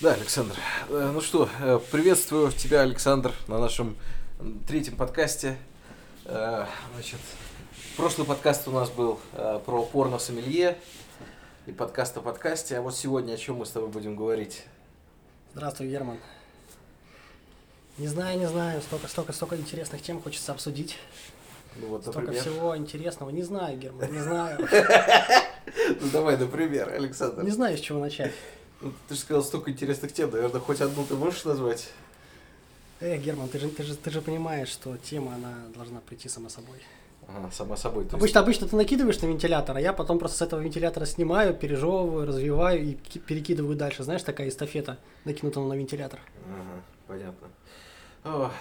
Да, Александр. Э, Ну что, э, приветствую тебя, Александр, на нашем третьем подкасте. Э, Значит, прошлый подкаст у нас был про порно-сомелье и подкаст о подкасте. А вот сегодня о чем мы с тобой будем говорить? Здравствуй, Герман. Не знаю, не знаю, столько, столько, столько интересных тем хочется обсудить. Ну вот, Столько например. всего интересного. Не знаю, Герман, не знаю. Ну давай, например, Александр. Не знаю, с чего начать. Ну, ты же сказал столько интересных тем, наверное, хоть одну ты можешь назвать? Эх, Герман, ты же, ты, же, ты же понимаешь, что тема, она должна прийти сама собой. Ага, сама собой. то есть- Обычно, обычно ты накидываешь на вентилятор, а я потом просто с этого вентилятора снимаю, пережевываю, развиваю и ки- перекидываю дальше. Знаешь, такая эстафета, накинута на вентилятор. Ага, понятно.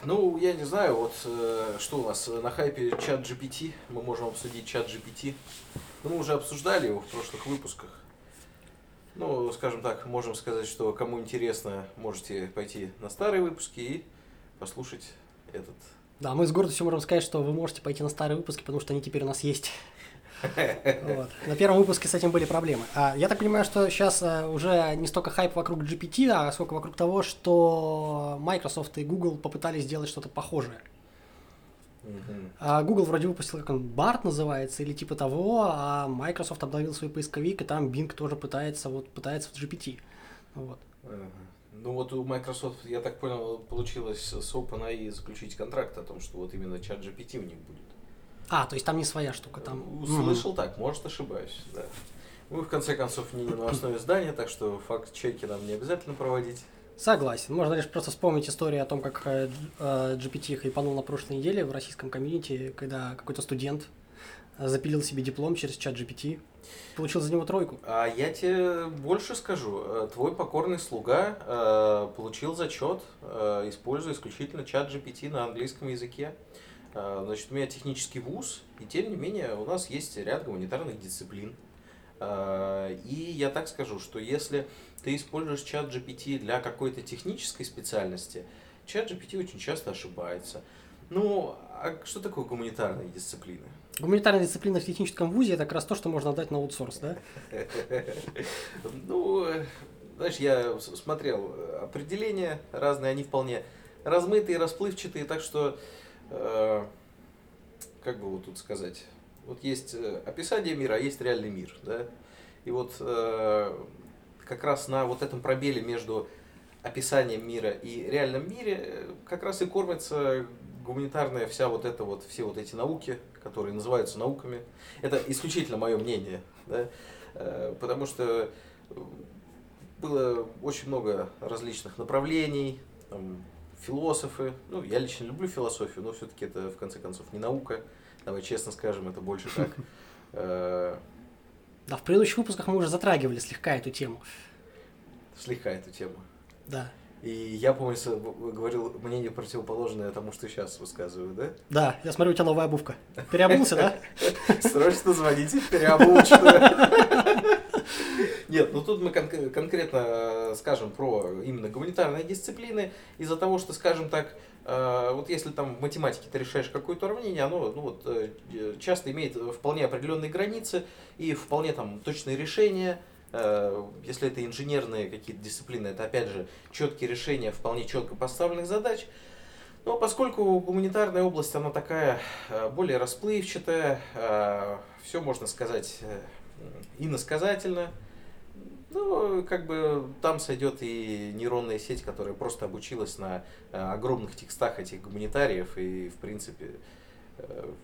Ну, я не знаю, вот э, что у нас э, на хайпе чат GPT, мы можем обсудить чат GPT. Ну, мы уже обсуждали его в прошлых выпусках. Ну, скажем так, можем сказать, что кому интересно, можете пойти на старые выпуски и послушать этот. Да, мы с гордостью можем сказать, что вы можете пойти на старые выпуски, потому что они теперь у нас есть. Вот. На первом выпуске с этим были проблемы. А, я так понимаю, что сейчас уже не столько хайп вокруг GPT, а сколько вокруг того, что Microsoft и Google попытались сделать что-то похожее. А Google вроде выпустил, как он, BART называется, или типа того, а Microsoft обновил свой поисковик, и там Bing тоже пытается, вот, пытается в GPT. Вот. Ну вот у Microsoft, я так понял, получилось с OpenAI заключить контракт о том, что вот именно чат GPT у них будет. А, то есть там не своя штука, там... Услышал так, может ошибаюсь, да. Мы в конце концов не новостное издание, так что факт-чеки нам не обязательно проводить. Согласен. Можно лишь просто вспомнить историю о том, как э, э, GPT хайпанул на прошлой неделе в российском комьюнити, когда какой-то студент э, запилил себе диплом через чат GPT, получил за него тройку. А я тебе больше скажу. Твой покорный слуга э, получил зачет, э, используя исключительно чат GPT на английском языке. Э, Значит, у меня технический вуз, и тем не менее у нас есть ряд гуманитарных дисциплин. Э, И я так скажу, что если ты используешь чат GPT для какой-то технической специальности, чат GPT очень часто ошибается. Ну, а что такое гуманитарные дисциплины? Гуманитарная дисциплина в техническом вузе это как раз то, что можно отдать на аутсорс, да? Ну, знаешь, я смотрел определения разные, они вполне размытые, расплывчатые, так что, э, как бы вот тут сказать, вот есть э, описание мира, а есть реальный мир, да, и вот э, как раз на вот этом пробеле между описанием мира и реальном мире э, как раз и кормится гуманитарная вся вот эта вот, все вот эти науки, которые называются науками. Это исключительно мое мнение, да, Э, потому что э, было очень много различных направлений, там, философы, ну, я лично люблю философию, но все-таки это, в конце концов, не наука, давай честно скажем, это больше так, Да, в предыдущих выпусках мы уже затрагивали слегка эту тему. слегка эту тему. Да. И я, помню, говорил мнение противоположное тому, что сейчас высказываю, да? Да, я смотрю, у тебя новая обувка. Переобулся, да? Срочно звоните в переобученную. Нет, ну тут мы кон- конкретно э, скажем про именно гуманитарные дисциплины. Из-за того, что, скажем так, вот если там в математике ты решаешь какое-то уравнение, оно ну, вот, э, э, часто имеет вполне определенные границы и вполне там точные решения. Э, Если это инженерные какие-то дисциплины, это опять же четкие решения вполне четко поставленных задач. Но поскольку гуманитарная область, она такая э, более расплывчатая, все можно сказать э, иносказательно, ну, как бы там сойдет и нейронная сеть, которая просто обучилась на э, огромных текстах этих гуманитариев, и, в принципе,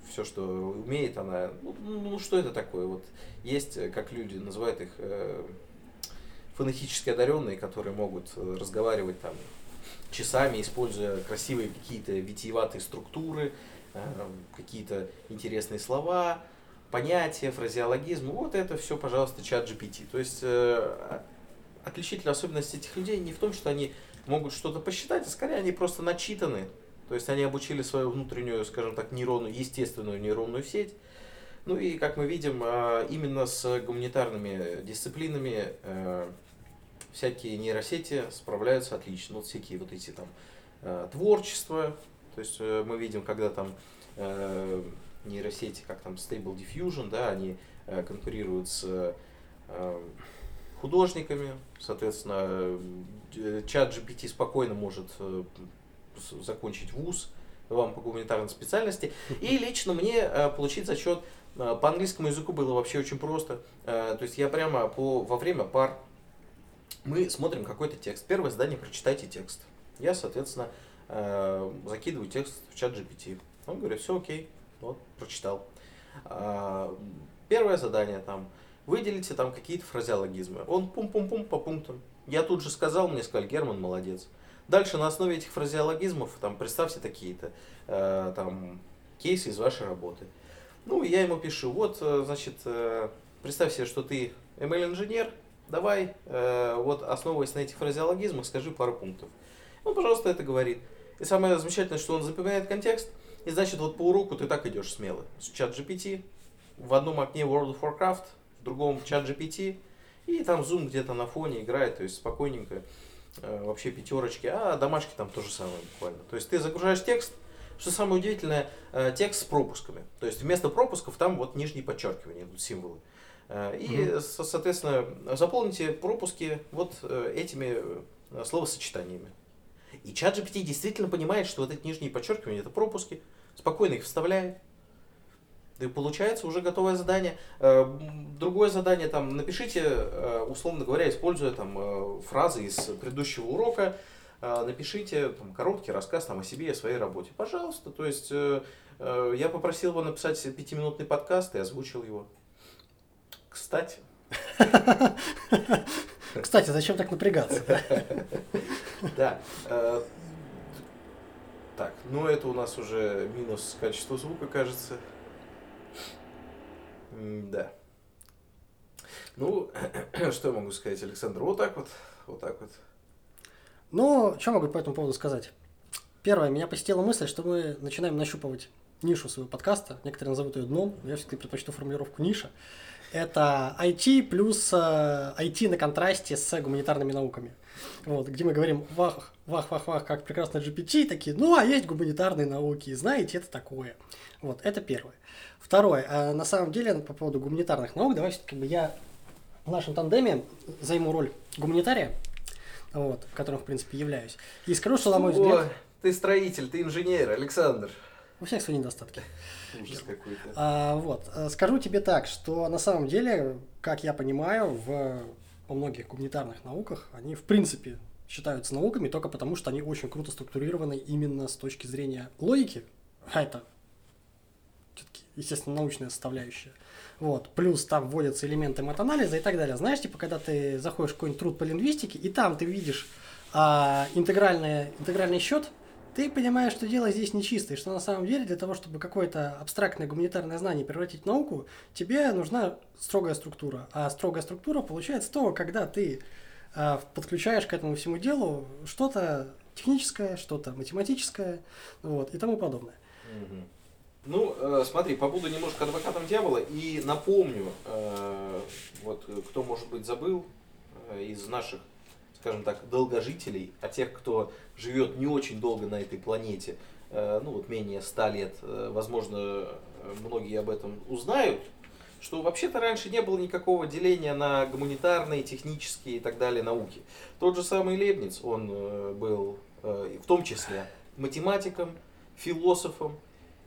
все, что умеет она, ну, ну, что это такое? Вот есть, э, как люди называют их, э, фонетически одаренные, которые могут э, разговаривать там часами, используя красивые какие-то витиеватые структуры, э, какие-то интересные слова, понятия, фразеологизм. Вот это все, пожалуйста, чат GPT. То есть э, отличительная особенность этих людей не в том, что они могут что-то посчитать, а скорее они просто начитаны. То есть они обучили свою внутреннюю, скажем так, нейронную, естественную нейронную сеть. Ну и, как мы видим, э, именно с гуманитарными дисциплинами э, всякие нейросети справляются отлично. Вот всякие вот эти там э, творчества. То есть мы видим, когда там нейросети, как там Stable Diffusion, да, они э, конкурируют с э, художниками, соответственно, э, чат GPT спокойно может э, закончить вуз, вам по гуманитарной специальности. И лично мне э, получить зачет по английскому языку было вообще очень просто. То есть я прямо по, во время пар мы смотрим какой-то текст. Первое задание прочитайте текст. Я, соответственно, закидываю текст в чат GPT. Он говорит, все окей, вот, прочитал. Первое задание там выделите там какие-то фразеологизмы. Он пум-пум-пум по пунктам. Я тут же сказал, мне сказали, Герман молодец. Дальше на основе этих фразеологизмов, там, представьте такие-то э, там, кейсы из вашей работы. Ну, я ему пишу, вот, э, значит, э, представь себе, что ты ML-инженер, давай, э, вот, основываясь на этих фразеологизмах, скажи пару пунктов. Он, пожалуйста, это говорит. И самое замечательное, что он запоминает контекст, и значит, вот по уроку ты так идешь смело. С чат GPT, в одном окне World of Warcraft, в другом чат GPT, и там Zoom где-то на фоне играет, то есть спокойненько, э, вообще пятерочки, а домашки там то же самое буквально. То есть ты загружаешь текст, что самое удивительное, э, текст с пропусками. То есть вместо пропусков там вот нижние подчеркивания, идут символы. Э, и, mm-hmm. соответственно, заполните пропуски вот э, этими словосочетаниями. И чат GPT действительно понимает, что вот эти нижние подчеркивания это пропуски, спокойно их вставляет, и получается уже готовое задание. Э, другое задание, там, напишите, э, условно говоря, используя там э, фразы из предыдущего урока, напишите там, короткий рассказ там, о себе и о своей работе. Пожалуйста. То есть я попросил его написать пятиминутный подкаст и озвучил его. Кстати. Кстати, зачем так напрягаться? Да. Так, ну это у нас уже минус качество звука, кажется. Да. Ну, что я могу сказать, Александр? Вот так вот, вот так вот. Ну, что могу по этому поводу сказать? Первое, меня посетила мысль, что мы начинаем нащупывать нишу своего подкаста. Некоторые назовут ее дном, я все-таки предпочту формулировку ниша. Это IT плюс IT э, на контрасте с гуманитарными науками. Вот, где мы говорим вах, вах, вах, вах, как прекрасно GPT, такие, ну, а есть гуманитарные науки, знаете, это такое. Вот, это первое. Второе, а на самом деле, по поводу гуманитарных наук, давай все-таки я в нашем тандеме займу роль гуманитария, вот, которым, в принципе, являюсь. И скажу, что, на мой взгляд... Ты строитель, ты инженер, Александр. У всех свои недостатки. Ужас какой-то. А, вот, э, скажу тебе так, что на самом деле, как я понимаю, в, во многих гуманитарных науках они, в принципе, считаются науками только потому, что они очень круто структурированы именно с точки зрения логики, а это все-таки, естественно, научная составляющая. Вот. Плюс там вводятся элементы матанализа и так далее. Знаешь, типа, когда ты заходишь в какой-нибудь труд по лингвистике, и там ты видишь а, интегральный, интегральный счет, ты понимаешь, что дело здесь нечистое, что на самом деле для того, чтобы какое-то абстрактное гуманитарное знание превратить в науку, тебе нужна строгая структура. А строгая структура получается то, когда ты а, подключаешь к этому всему делу что-то техническое, что-то математическое, вот, и тому подобное. Ну, э, смотри, побуду немножко адвокатом дьявола и напомню, э, вот кто, может быть, забыл э, из наших, скажем так, долгожителей, а тех, кто живет не очень долго на этой планете, э, ну вот менее ста лет, э, возможно, многие об этом узнают, что вообще-то раньше не было никакого деления на гуманитарные, технические и так далее науки. Тот же самый Лебниц, он э, был в том числе математиком, философом,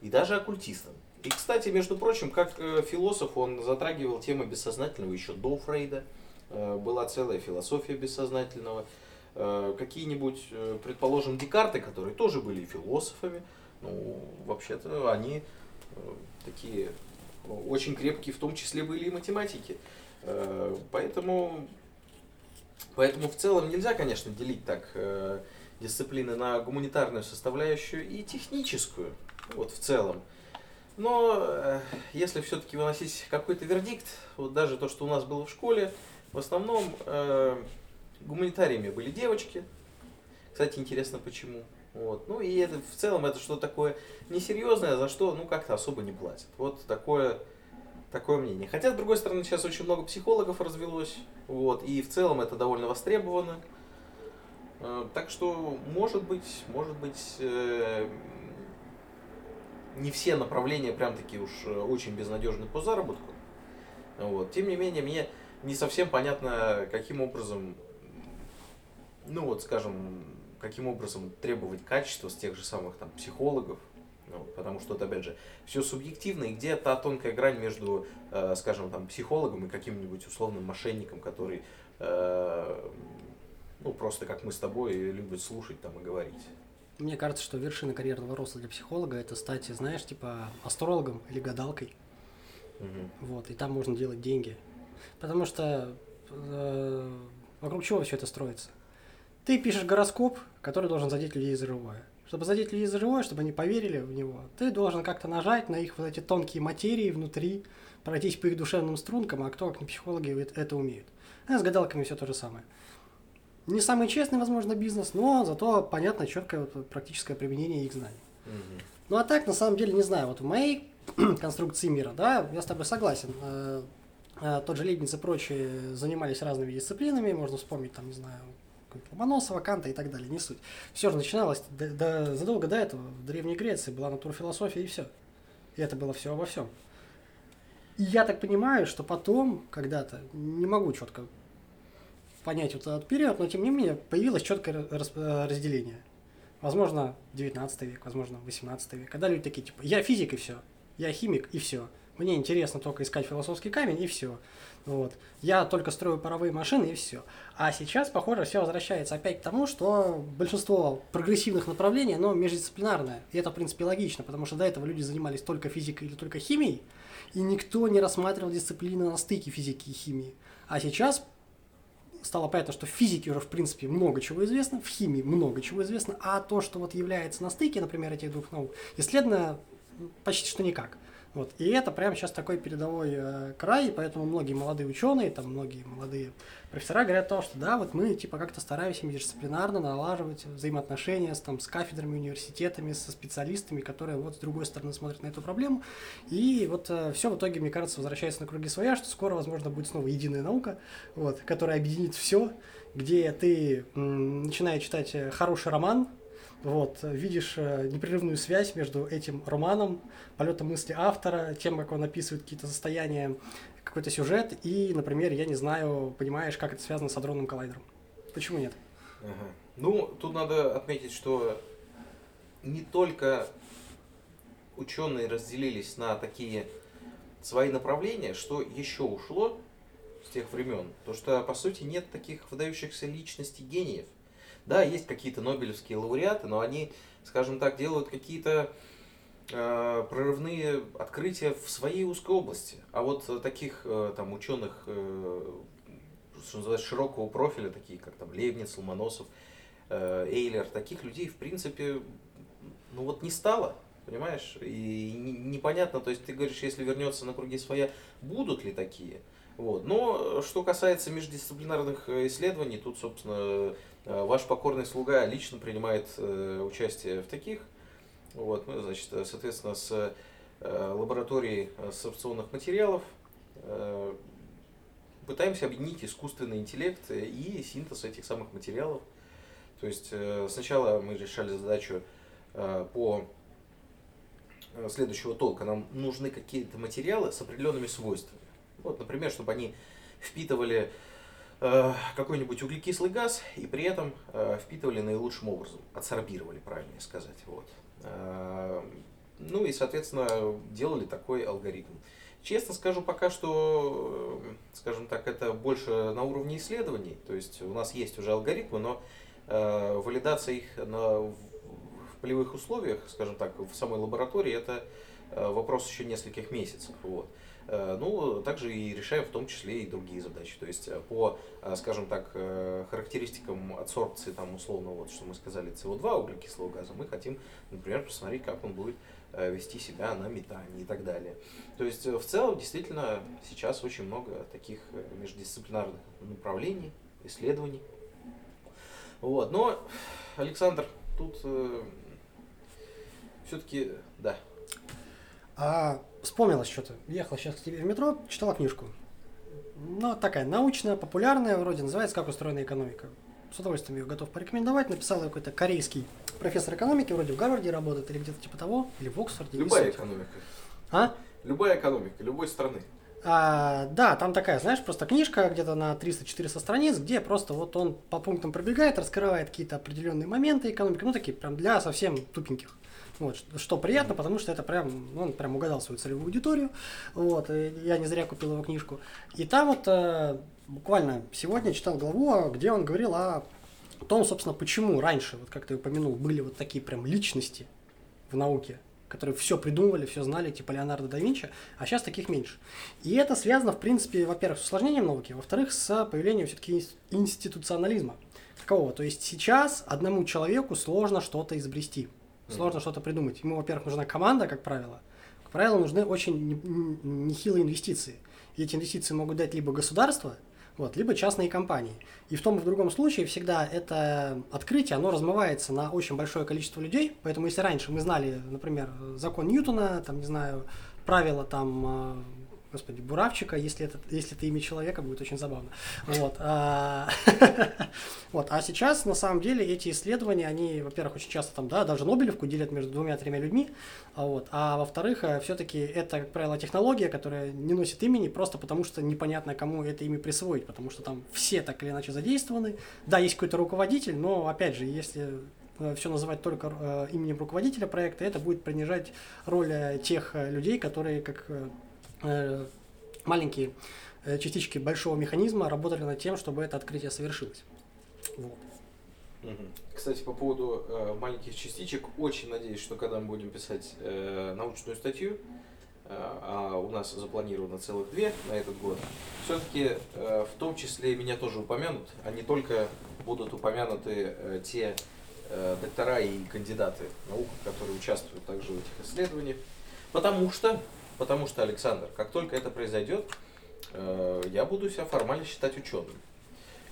и даже оккультистом. И, кстати, между прочим, как философ, он затрагивал темы бессознательного еще до Фрейда. Э, была целая философия бессознательного. Э, какие-нибудь, предположим, Декарты, которые тоже были философами, ну, вообще-то они такие очень крепкие, в том числе были и математики. Поэтому, поэтому в целом нельзя, конечно, делить так дисциплины на гуманитарную составляющую и техническую вот в целом. Но э, если все-таки выносить какой-то вердикт, вот даже то, что у нас было в школе, в основном э, гуманитариями были девочки. Кстати, интересно почему. Вот. Ну и это в целом это что-то такое несерьезное, за что ну как-то особо не платят. Вот такое, такое мнение. Хотя, с другой стороны, сейчас очень много психологов развелось. Вот, и в целом это довольно востребовано. Э, так что, может быть, может быть, э, не все направления прям такие уж э, очень безнадежны по заработку. Вот. Тем не менее, мне не совсем понятно, каким образом, ну вот, скажем, каким образом требовать качества с тех же самых там психологов, ну, потому что, вот, опять же, все субъективно, и где та тонкая грань между, э, скажем, там, психологом и каким-нибудь условным мошенником, который, э, ну, просто как мы с тобой, любит слушать там и говорить. Мне кажется, что вершина карьерного роста для психолога это стать, знаешь, типа астрологом или гадалкой. Угу. Вот, и там можно делать деньги. Потому что э, вокруг чего все это строится? Ты пишешь гороскоп, который должен задеть людей за живое. Чтобы задеть людей за живое, чтобы они поверили в него, ты должен как-то нажать на их вот эти тонкие материи внутри, пройтись по их душевным стрункам, а кто, как не психологи, это умеют. А с гадалками все то же самое. Не самый честный, возможно, бизнес, но зато понятно четкое вот, практическое применение их знаний. Угу. Ну а так, на самом деле, не знаю, вот в моей конструкции мира, да, я с тобой согласен. Э, тот же Лейбниц и прочие занимались разными дисциплинами, можно вспомнить, там, не знаю, Ломоносова, Канта и так далее, не суть. Все же начиналось до, до, задолго до этого. В Древней Греции была натурфилософия и все. И это было все обо всем. И я так понимаю, что потом, когда-то, не могу четко понять вот этот период, но тем не менее появилось четкое э, разделение. Возможно, 19 век, возможно, 18 век. Когда люди такие, типа, я физик и все, я химик и все. Мне интересно только искать философский камень и все. Вот. Я только строю паровые машины и все. А сейчас, похоже, все возвращается опять к тому, что большинство прогрессивных направлений, оно междисциплинарное. И это, в принципе, логично, потому что до этого люди занимались только физикой или только химией, и никто не рассматривал дисциплины на стыке физики и химии. А сейчас стало понятно, что в физике уже, в принципе, много чего известно, в химии много чего известно, а то, что вот является на стыке, например, этих двух наук, исследовано почти что никак. Вот. И это прямо сейчас такой передовой э, край, и поэтому многие молодые ученые, там многие молодые профессора говорят то, что да, вот мы типа как-то стараемся междисциплинарно налаживать взаимоотношения с, там, с кафедрами, университетами, со специалистами, которые вот с другой стороны смотрят на эту проблему. И вот э, все в итоге, мне кажется, возвращается на круги своя, что скоро, возможно, будет снова единая наука, вот, которая объединит все, где ты м, начинаешь читать э, хороший роман, вот, видишь э, непрерывную связь между этим романом, полетом мысли автора, тем, как он описывает какие-то состояния, какой-то сюжет, и, например, я не знаю, понимаешь, как это связано с адронным коллайдером. Почему нет? Ага. Ну, тут надо отметить, что не только ученые разделились на такие свои направления, что еще ушло с тех времен, то что, по сути, нет таких выдающихся личностей гениев. Да, есть какие-то нобелевские лауреаты, но они, скажем так, делают какие-то э, прорывные открытия в своей узкой области. А вот таких э, там ученых, э, что называется, широкого профиля, такие как там Лейбниц, Ломоносов, э, Эйлер, таких людей, в принципе, ну вот не стало. Понимаешь? И непонятно, то есть ты говоришь, если вернется на круги своя, будут ли такие? Вот. Но что касается междисциплинарных э, исследований, тут, собственно, Э, ваш покорный слуга лично принимает э, участие в таких. Вот, мы, значит, соответственно, с э, лабораторией ассоциационных материалов пытаемся объединить искусственный интеллект и синтез этих самых материалов. То есть сначала мы решали задачу по следующего толка. Нам нужны какие-то материалы с определенными свойствами. Вот, например, чтобы они впитывали Э, какой-нибудь углекислый газ и при этом э, впитывали наилучшим образом, адсорбировали, правильнее сказать. Вот. Э, ну и, соответственно, делали такой алгоритм. Честно скажу, пока что, скажем так, это больше на уровне исследований. То есть у нас есть уже алгоритмы, но валидация их на, полевых условиях, скажем так, в самой лаборатории, это вопрос еще нескольких месяцев. Вот. Э, ну, также и решаем в том числе и другие задачи. То есть э, по, э, скажем так, характеристикам адсорбции, там, условно, вот, что мы сказали, СО2, углекислого газа, мы хотим, например, посмотреть, как он будет вести себя на метане и так далее. То есть в целом действительно сейчас очень много таких междисциплинарных направлений, исследований. Вот. Но, Александр, тут э, все-таки, да. А вспомнилось что-то. Ехала сейчас к тебе в метро, читала книжку. Ну, такая научная, популярная, вроде называется «Как устроена экономика». С удовольствием ее готов порекомендовать. Написал ее какой-то корейский профессор экономики, вроде в Гарварде работает, или где-то типа того, или в Оксфорде. Любая экономика. А? Любая экономика, любой страны. А, да, там такая, знаешь, просто книжка где-то на 300-400 страниц, где просто вот он по пунктам пробегает, раскрывает какие-то определенные моменты экономики, ну такие прям для совсем тупеньких. Вот, что приятно, потому что это прям, он прям угадал свою целевую аудиторию. Вот, я не зря купил его книжку. И там вот э, буквально сегодня читал главу, где он говорил о том, собственно, почему раньше, вот как ты упомянул, были вот такие прям личности в науке, которые все придумывали, все знали, типа Леонардо да Винчи, а сейчас таких меньше. И это связано, в принципе, во-первых, с усложнением науки, во-вторых, с появлением все-таки институционализма такового. То есть сейчас одному человеку сложно что-то изобрести, сложно что-то придумать. Ему, во-первых, нужна команда, как правило. Как правило, нужны очень нехилые инвестиции. И эти инвестиции могут дать либо государство, вот, либо частные компании. И в том и в другом случае всегда это открытие, оно размывается на очень большое количество людей, поэтому если раньше мы знали, например, закон Ньютона, там, не знаю, правила там а, господи, Буравчика, если это, если это имя человека, будет очень забавно. Вот. А, вот. а сейчас, на самом деле, эти исследования, они, во-первых, очень часто там, да, даже Нобелевку делят между двумя-тремя людьми, а, вот. а во-вторых, э, все-таки это, как правило, технология, которая не носит имени просто потому, что непонятно, кому это имя присвоить, потому что там все так или иначе задействованы. Да, есть какой-то руководитель, но, опять же, если э, все называть только э, именем руководителя проекта, это будет принижать роль тех людей, которые как маленькие э, частички большого механизма работали над тем, чтобы это открытие совершилось. Вот. Кстати, по поводу э, маленьких частичек, очень надеюсь, что когда мы будем писать э, научную статью, э, а у нас запланировано целых две на этот год, все-таки э, в том числе меня тоже упомянут, а не только будут упомянуты э, те э, доктора и кандидаты наук, которые участвуют также в этих исследованиях, потому что Потому что, Александр, как только это произойдет, э, я буду себя формально считать ученым.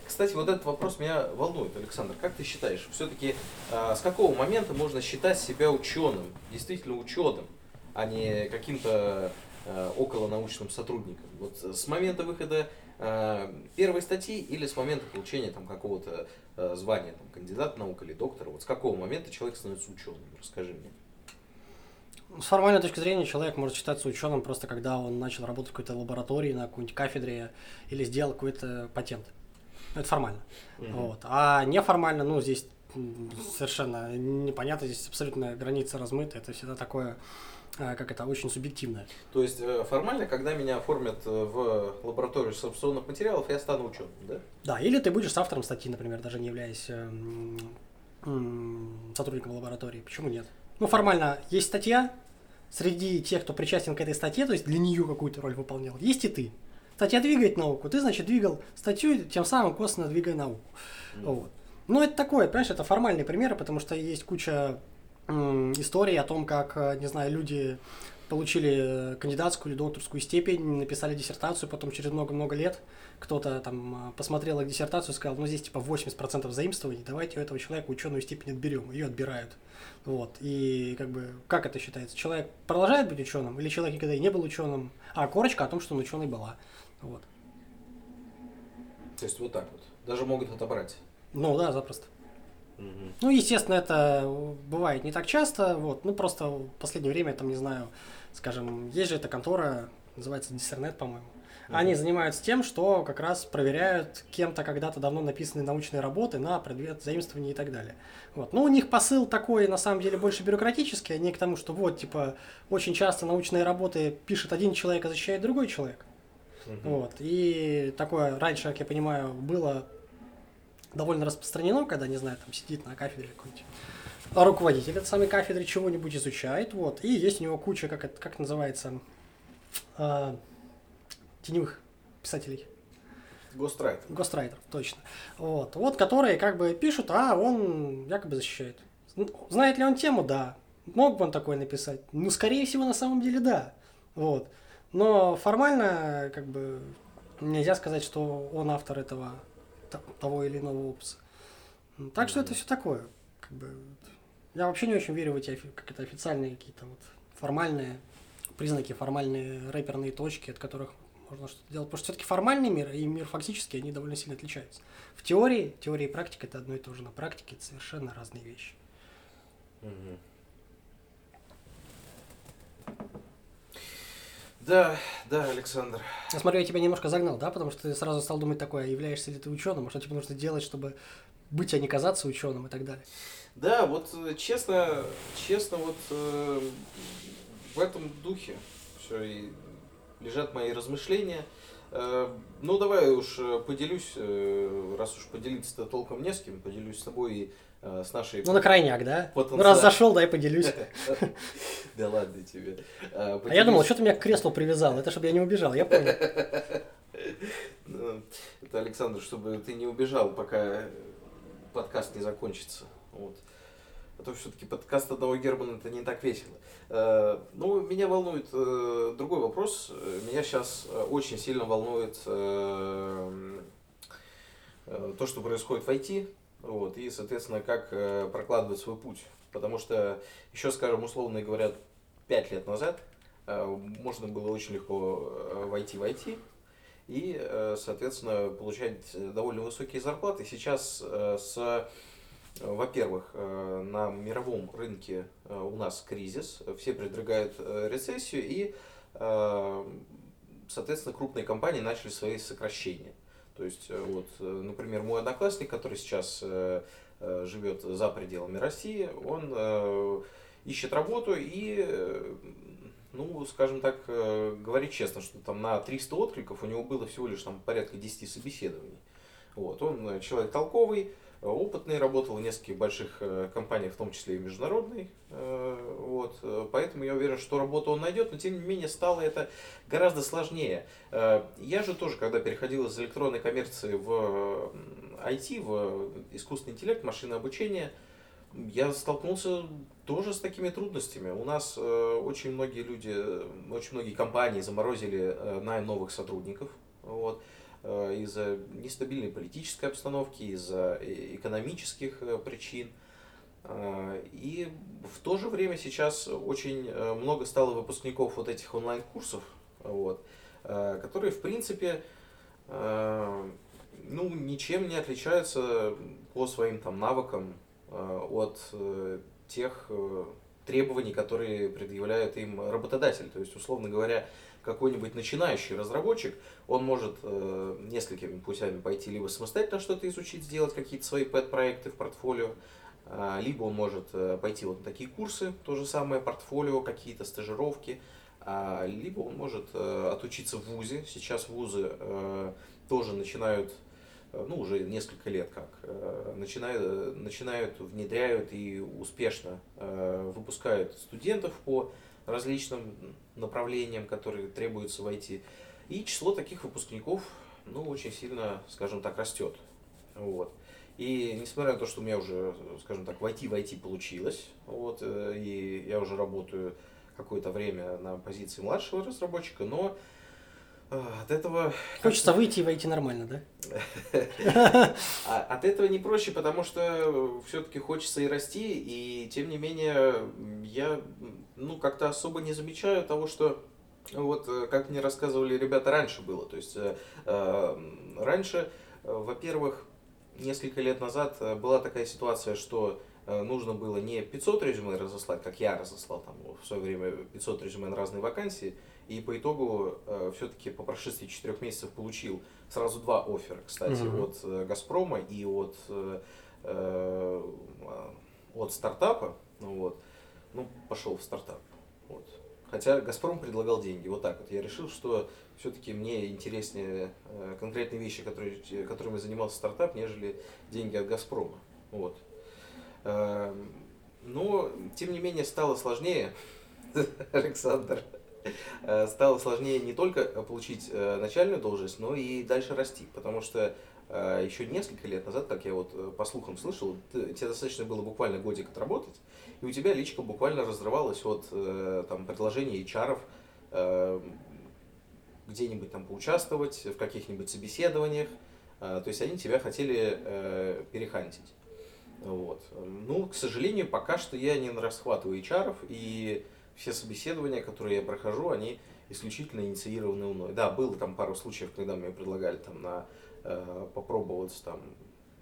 Кстати, вот этот вопрос меня волнует, Александр. Как ты считаешь, все-таки э, с какого момента можно считать себя ученым, действительно ученым, а не каким-то э, околонаучным сотрудником? Вот с момента выхода первой статьи или с момента получения там какого-то звания, там, кандидат наук или доктора, вот с какого момента человек становится ученым? Расскажи мне. С формальной точки зрения человек может считаться ученым просто когда он начал работать в какой-то лаборатории, на какой-нибудь кафедре или сделал какой-то патент. Это формально. Угу. Вот. А неформально, ну, здесь совершенно непонятно, здесь абсолютно граница размыта, это всегда такое, а, как это, очень субъективное. То есть э, формально, когда меня оформят э, в лабораторию собственных материалов, я стану ученым, да? Да, или ты будешь автором статьи, например, даже не являясь сотрудником лаборатории. Почему нет? Ну, формально есть статья, среди тех, кто причастен к этой статье, то есть для нее какую-то роль выполнял, есть и ты. Статья двигает науку, ты, значит, двигал статью, тем самым косвенно двигая науку. Mm. Вот. Ну, это такое, понимаешь, это формальные примеры, потому что есть куча м, историй о том, как, э, не знаю, люди получили кандидатскую или докторскую степень, написали диссертацию, потом через много-много лет кто-то там э, посмотрел их диссертацию и сказал, ну здесь типа 80% заимствований, давайте у этого человека ученую степень отберем, ее отбирают. Вот. И как бы, как это считается? Человек продолжает быть ученым, или человек никогда и не был ученым, а корочка о том, что он ученый была. Вот. То есть вот так вот. Даже могут отобрать. Ну да, запросто. Ну, естественно, это бывает не так часто. Вот. Ну, просто в последнее время, там, не знаю, скажем, есть же эта контора, называется Диссернет, по-моему. Они занимаются тем, что как раз проверяют кем-то когда-то давно написанные научные работы на предмет заимствования и так далее. Вот. Но у них посыл такой, на самом деле, больше бюрократический, а не к тому, что вот, типа, очень часто научные работы пишет один человек, а защищает другой человек. Угу. Вот. И такое раньше, как я понимаю, было довольно распространено, когда, не знаю, там сидит на кафедре какой-нибудь руководитель этой самой кафедры чего-нибудь изучает, вот, и есть у него куча, как это как называется, э, теневых писателей. Гострайтер. Гострайтер, точно. Вот. вот, которые как бы пишут, а он якобы защищает. Знает ли он тему? Да. Мог бы он такое написать? Ну, скорее всего, на самом деле, да. Вот. Но формально, как бы, нельзя сказать, что он автор этого, того или иного опуса. Так что это все такое. Как бы, я вообще не очень верю в эти как это, официальные какие-то вот формальные признаки, формальные рэперные точки, от которых можно что-то делать. Потому что все-таки формальный мир и мир фактический, они довольно сильно отличаются. В теории, теория и практика это одно и то же. На практике это совершенно разные вещи. Да, да, Александр. Я смотрю, я тебя немножко загнал, да, потому что ты сразу стал думать такое, являешься ли ты ученым, а что тебе нужно делать, чтобы быть, а не казаться ученым и так далее. Да, вот э, честно, честно, вот э, в этом духе все и лежат мои размышления. Э, ну, давай уж э, поделюсь, э, раз уж поделиться-то толком не с кем, поделюсь с тобой и э, с нашей... Ну, на крайняк, да? Потенциал. Ну, раз зашел, дай поделюсь. Да ладно тебе. А я думал, что ты меня к креслу привязал, это чтобы я не убежал, я понял. Ну, Это, Александр, чтобы ты не убежал, пока подкаст не закончится. Вот. А то все-таки подкаст одного Германа это не так весело. Э, Ну, меня волнует э, другой вопрос. Э, Меня сейчас очень сильно волнует э, э, то, что происходит в IT, вот, и, соответственно, как э, прокладывать свой путь. Потому что, еще, скажем, условно говоря, пять лет назад э, можно было очень легко э, войти в IT и, э, соответственно, получать э, довольно высокие зарплаты. Сейчас э, с, э, во-первых, э, на мировом рынке э, у нас кризис, все предрекают э, рецессию и, э, соответственно, крупные компании начали свои сокращения. То есть, э, вот, э, например, мой одноклассник, который сейчас э, э, живет за пределами России, он э, ищет работу и, э, ну, скажем так, э, говорит честно, что там на 300 откликов у него было всего лишь там порядка 10 собеседований. Вот, он э, человек толковый, э, опытный, работал в нескольких больших э, компаниях, в том числе и международной. э, Вот, э, поэтому я уверен, что работу он найдет, но тем не менее стало это гораздо сложнее. Я же тоже, когда переходил из электронной коммерции в IT, в искусственный интеллект, машинное обучение, я столкнулся тоже с такими трудностями. У нас очень многие люди, очень многие компании заморозили найм новых сотрудников. Вот из-за нестабильной политической обстановки, из-за э, экономических э, причин. Э, И в то же время сейчас очень э, много стало выпускников вот этих онлайн-курсов, вот, э, которые, в принципе, э, ну, ничем не отличаются по своим там навыкам э, от э, тех э, требований, которые предъявляет им работодатель. То есть, условно говоря, какой-нибудь начинающий разработчик, он может э, несколькими путями пойти либо самостоятельно что-то изучить, сделать какие-то свои пэт-проекты в портфолио, а, либо он может э, пойти вот на такие курсы, то же самое портфолио, какие-то стажировки, а, либо он может э, отучиться в ВУЗе. Сейчас вузы э, тоже начинают, э, ну уже несколько лет как, э, начинают, начинают, внедряют и успешно э, выпускают студентов по различным направлениям, которые требуются в IT. И число таких выпускников, ну, очень сильно, скажем так, растет. Вот. И несмотря на то, что у меня уже, скажем так, войти в IT получилось, вот, э, и я уже работаю какое-то время на позиции младшего разработчика, но э, от этого... Хочется выйти и войти нормально, да? А от этого не проще, потому что все-таки хочется и расти, и тем не менее я ну как-то особо не замечаю того, что вот э, как мне рассказывали ребята раньше было, то есть э, э, раньше, э, во-первых, несколько лет назад э, была такая ситуация, что э, нужно было не 500 резюме разослать, как я разослал там в свое время 500 резюме на разные вакансии, и по итогу все-таки по прошествии 4 месяцев получил сразу два оффера, кстати, Мгм. от э, Газпрома и от, э, э, от стартапа. Вот. Ну, пошел в стартап. Вот. Хотя Газпром предлагал деньги. Вот так вот. Я решил, что все-таки мне интереснее э, конкретные вещи, которые, которыми занимался стартап, нежели деньги от Газпрома. Вот. Эм, Но, тем не менее, стало сложнее, Александр, э, стало сложнее не только получить э, начальную должность, но и дальше расти. Потому что э, еще несколько лет назад, как я вот э, по слухам слышал, тебе достаточно было буквально годик отработать, и у тебя личка буквально разрывалась от э, там, предложений HR, э, где-нибудь там поучаствовать, в каких-нибудь собеседованиях. Э, То есть они тебя хотели перехантить. Вот. Ну, к сожалению, пока что я не расхватываю HR, и все собеседования, которые я прохожу, они исключительно инициированы мной. Да, было там пару случаев, когда мне предлагали там на э, попробовать там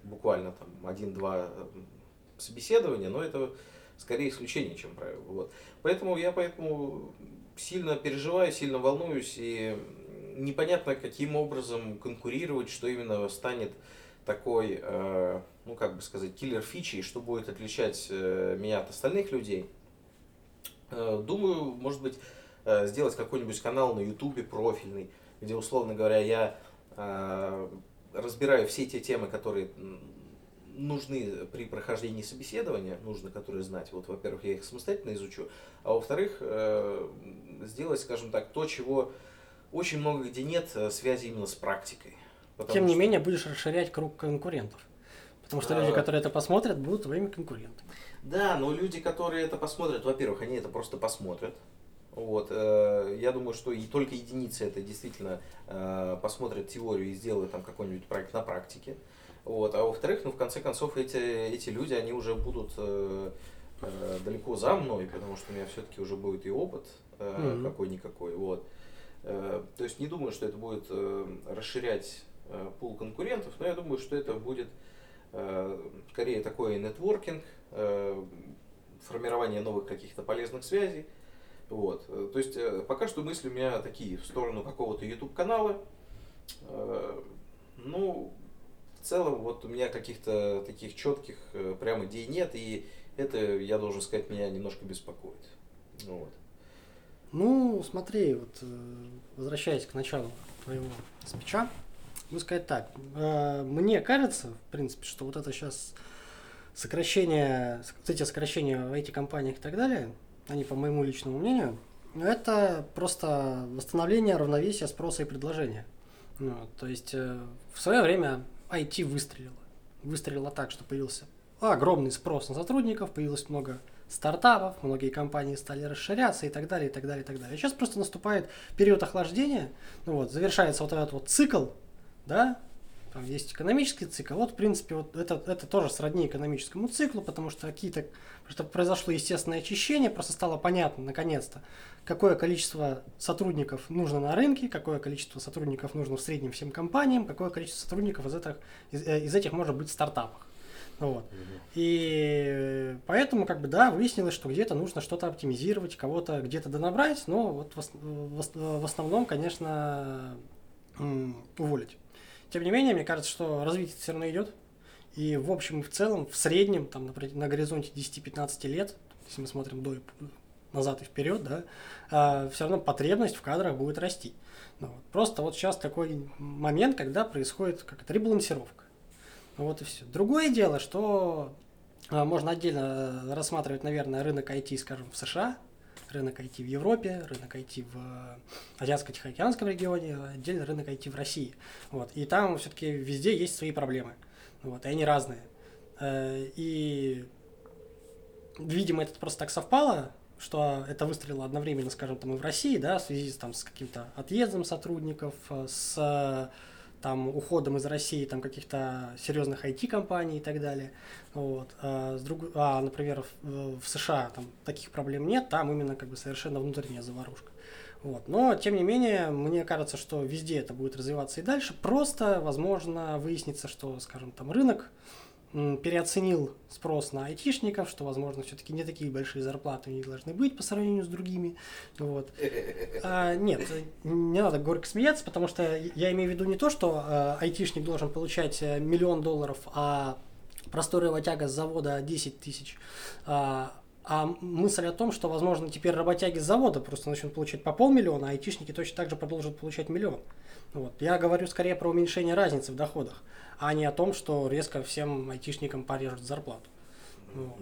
буквально там один-два собеседования, но это, скорее исключение, чем правило. Вот. Поэтому я поэтому сильно переживаю, сильно волнуюсь, и непонятно, каким образом конкурировать, что именно станет такой, э, ну как бы сказать, киллер фичи, что будет отличать э, меня от остальных людей. Э, думаю, может быть, э, сделать какой-нибудь канал на ютубе профильный, где, условно говоря, я э, разбираю все те темы, которые нужны при прохождении собеседования, нужно которые знать. Вот, во-первых, я их самостоятельно изучу, а во-вторых, э, сделать, скажем так, то, чего очень много где нет э, связи именно с практикой. Тем не что... менее, будешь расширять круг конкурентов. Потому что а... люди, которые это посмотрят, будут твоими конкурентами. Да, но люди, которые это посмотрят, во-первых, они это просто посмотрят. Вот, э, я думаю, что и только единицы это действительно э, посмотрят теорию и сделают там какой-нибудь проект на практике. Вот, а во-вторых, ну, в конце концов, эти, эти люди, они уже будут э, э, далеко за мной, потому что у меня все-таки уже будет и опыт э, mm-hmm. какой-никакой. Вот. Э, то есть не думаю, что это будет э, расширять э, пул конкурентов, но я думаю, что это будет э, скорее такой нетворкинг, э, формирование новых каких-то полезных связей. Вот. То есть э, пока что мысли у меня такие в сторону какого-то YouTube канала. Э, ну, в целом вот у меня каких-то таких четких э, прям идей нет, и это, я должен сказать, меня немножко беспокоит. Вот. Ну, смотри, вот возвращаясь к началу твоего спича, могу сказать так. Мне кажется, в принципе, что вот это сейчас сокращение, вот эти сокращения в этих компаниях и так далее, они по моему личному мнению, это просто восстановление равновесия спроса и предложения. Ну, то есть э, в свое время IT выстрелило. Выстрелило так, что появился огромный спрос на сотрудников, появилось много стартапов, многие компании стали расширяться и так далее, и так далее, и так далее. Сейчас просто наступает период охлаждения, ну вот, завершается вот этот вот цикл, да, там есть экономический цикл. Вот, в принципе, вот это, это тоже сродни экономическому циклу, потому что какие-то, что произошло естественное очищение, просто стало понятно, наконец-то, какое количество сотрудников нужно на рынке, какое количество сотрудников нужно в среднем всем компаниям, какое количество сотрудников из этих, из, э, из этих может быть в стартапах. Вот. И поэтому, как бы, да, выяснилось, что где-то нужно что-то оптимизировать, кого-то где-то донабрать, но вот в, в, в основном, конечно, уволить. Тем не менее, мне кажется, что развитие все равно идет. И в общем и в целом, в среднем, там, на, на горизонте 10-15 лет, если мы смотрим до, назад и вперед, да, а, все равно потребность в кадрах будет расти. Ну, вот. Просто вот сейчас такой момент, когда происходит как то ребалансировка. Ну, вот и все. Другое дело, что а, можно отдельно рассматривать, наверное, рынок IT, скажем, в США, рынок IT в Европе, рынок IT в э, Азиатско-Тихоокеанском регионе, отдельно рынок IT в России. Вот. И там все-таки везде есть свои проблемы. Вот, и они разные. Э, и, видимо, это просто так совпало, что это выстрелило одновременно, скажем, там и в России, да, в связи там, с каким-то отъездом сотрудников, э, с там, уходом из России там, каких-то серьезных IT-компаний и так далее. Вот. А, с друг... а, например, в, в США там таких проблем нет, там именно как бы совершенно внутренняя заварушка. Вот. Но, тем не менее, мне кажется, что везде это будет развиваться и дальше. Просто, возможно, выяснится, что, скажем, там рынок переоценил спрос на айтишников, что, возможно, все-таки не такие большие зарплаты у них должны быть по сравнению с другими. Вот. А, нет, не надо горько смеяться, потому что я имею в виду не то, что а, айтишник должен получать э, миллион долларов, а простой работяга с завода 10 тысяч. А, а мысль о том, что, возможно, теперь работяги с завода просто начнут получать по полмиллиона, а айтишники точно так же продолжат получать миллион. Вот. Я говорю скорее про уменьшение разницы в доходах а не о том, что резко всем айтишникам порежут зарплату. Вот.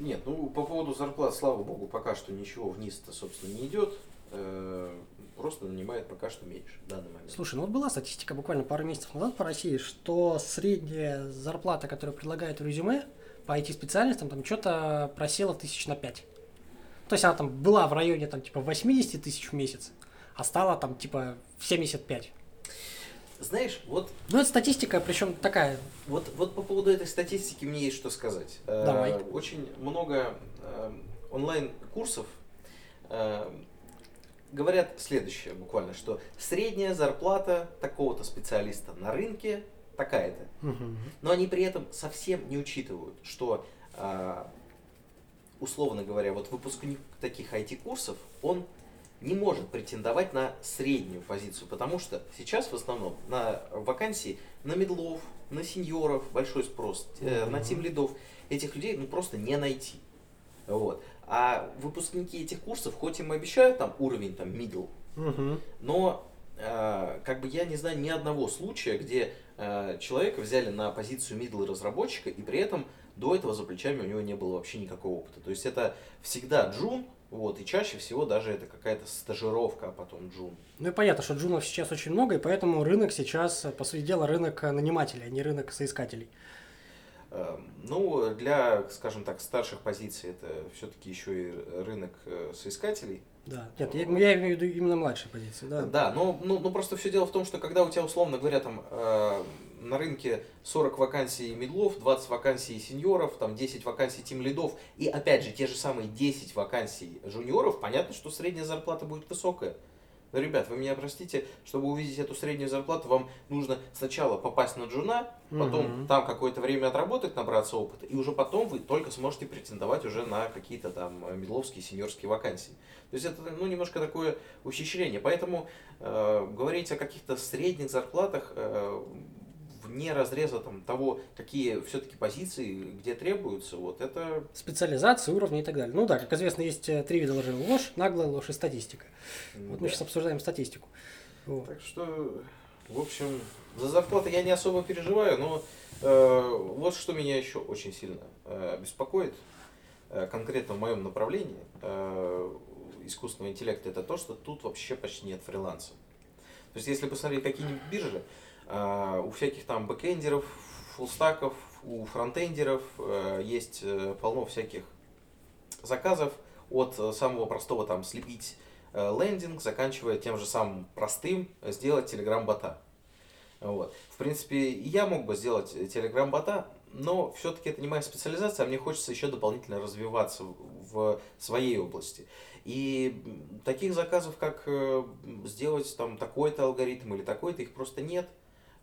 Нет, ну по поводу зарплат, слава богу, пока что ничего вниз-то, собственно, не идет. Э, просто нанимает пока что меньше в данный момент. Слушай, ну вот была статистика буквально пару месяцев назад по России, что средняя зарплата, которую предлагает в резюме по IT-специальностям, там что-то просела тысяч на пять. То есть она там была в районе там типа 80 тысяч в месяц, а стала там типа 75. Знаешь, вот... Ну, это статистика, причем такая. Вот, вот по поводу этой статистики мне есть что сказать. Э, Давай. Э, очень много э, онлайн-курсов э, говорят следующее буквально, что средняя зарплата такого-то специалиста на рынке такая-то. Угу. Но они при этом совсем не учитывают, что э, условно говоря, вот выпускник таких IT-курсов, он не может претендовать на среднюю позицию, потому что сейчас в основном на вакансии на медлов, на сеньоров большой спрос, э, на тим лидов этих людей ну просто не найти. Вот. А выпускники этих курсов, хоть им обещают там уровень там middle, Мгм. но э, как бы я не знаю ни одного случая, где э, человека взяли на позицию middle разработчика, и при этом до этого за плечами у него не было вообще никакого опыта. То есть это всегда джун, вот, и чаще всего даже это какая-то стажировка, а потом джун. Ну и понятно, что джунов сейчас очень много, и поэтому рынок сейчас, по сути дела, рынок э, нанимателей, а не рынок соискателей. Э, Ну, для, скажем так, старших позиций это все-таки еще и рынок э, соискателей. Да. Нет, я, я имею в виду именно младшие позиции, да. Да, но ну, ну просто все дело в том, что когда у тебя, условно говоря, там э, на рынке 40 вакансий медлов, 20 вакансий сеньоров, там 10 вакансий тим лидов, и опять же те же самые 10 вакансий жуниоров, понятно, что средняя зарплата будет высокая. Но, ребят, вы меня простите, чтобы увидеть эту среднюю зарплату, вам нужно сначала попасть на джуна, потом Мгм. там какое-то время отработать, набраться опыта, и уже потом вы только сможете претендовать уже на какие-то там э, медловские, сеньорские вакансии. То есть это ну, немножко такое ухищрение. Поэтому э, говорить о каких-то средних зарплатах э, вне разреза там, того, какие все-таки позиции, где требуются, вот это Специализации, уровни и так далее. Ну да, как известно, есть э, три вида лжи. Ложь, наглая ложь и статистика. Вот мы да. сейчас обсуждаем статистику. Вот. Так что, в общем, за зарплаты я не особо переживаю, но э, вот что меня еще очень сильно э, беспокоит, э, конкретно в моем направлении э, искусственного интеллекта, это то, что тут вообще почти нет фриланса. То есть, если посмотреть какие-нибудь биржи, у всяких там бэкэндеров, фуллстаков, у фронтендеров э, есть э, полно всяких заказов от э, самого простого там слепить э, лендинг, заканчивая тем же самым простым э, сделать телеграм-бота. Вот. В принципе, я мог бы сделать э, телеграм-бота, но все-таки это не моя специализация, а мне хочется еще дополнительно развиваться в своей области. И таких заказов, как э, сделать там такой-то алгоритм или такой-то, их просто нет.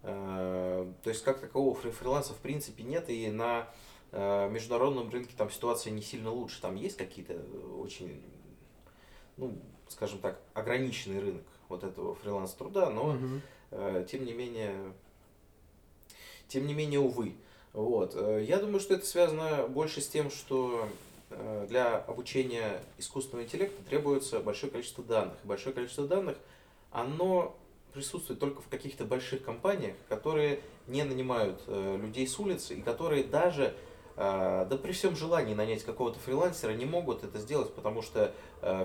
Э, То есть как такового фри- фриланса в принципе нет, и на э, международном рынке там ситуация не сильно лучше. Там есть какие-то э, очень, ну, скажем так, ограниченный рынок вот этого фриланс-труда, но. Э, тем не менее, тем не менее, увы. Вот. Я думаю, что это связано больше с тем, что для обучения искусственного интеллекта требуется большое количество данных. И большое количество данных, оно присутствует только в каких-то больших компаниях, которые не нанимают э, людей с улицы и которые даже э, да при всем желании нанять какого-то фрилансера не могут это сделать, потому что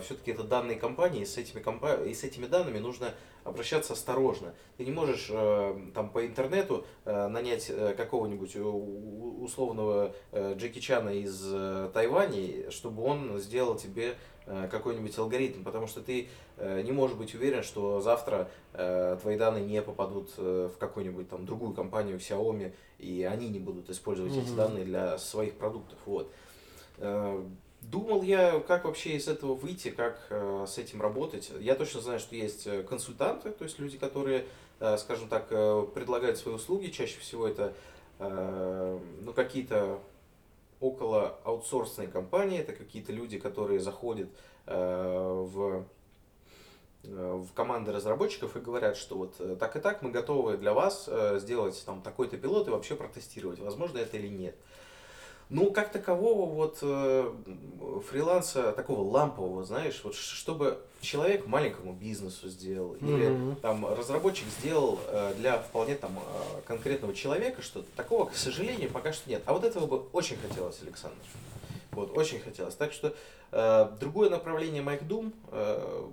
все-таки это данные компании, и с этими, компа- и с этими данными нужно обращаться осторожно. Ты не можешь э, там по интернету э, нанять э, какого-нибудь условного э, Джеки Чана из э, Тайваня, чтобы он сделал тебе э, какой-нибудь алгоритм, потому что ты э, не можешь быть уверен, что завтра э, твои данные не попадут э, в какую-нибудь там другую компанию Xiaomi, и они не будут использовать эти Мгм. данные для своих продуктов. Вот. Э, Думал я, как вообще из этого выйти, как э, с этим работать. Я точно знаю, что есть э, консультанты, то есть люди, которые, э, скажем так, э, предлагают свои услуги. Чаще всего это э, ну, какие-то около аутсорсные компании, это какие-то люди, которые заходят э, в э, в команды разработчиков и говорят, что вот э, так и так мы готовы для вас сделать там такой-то пилот и вообще протестировать, возможно это или нет. Ну, как такового вот э, фриланса, такого лампового, знаешь, вот чтобы человек маленькому бизнесу сделал, или Мгм. там разработчик сделал э, для вполне там э, конкретного человека что-то, такого, к сожалению, пока что нет. А вот этого бы очень хотелось, Александр. Вот, очень хотелось. Так что э, другое направление моих дум, э,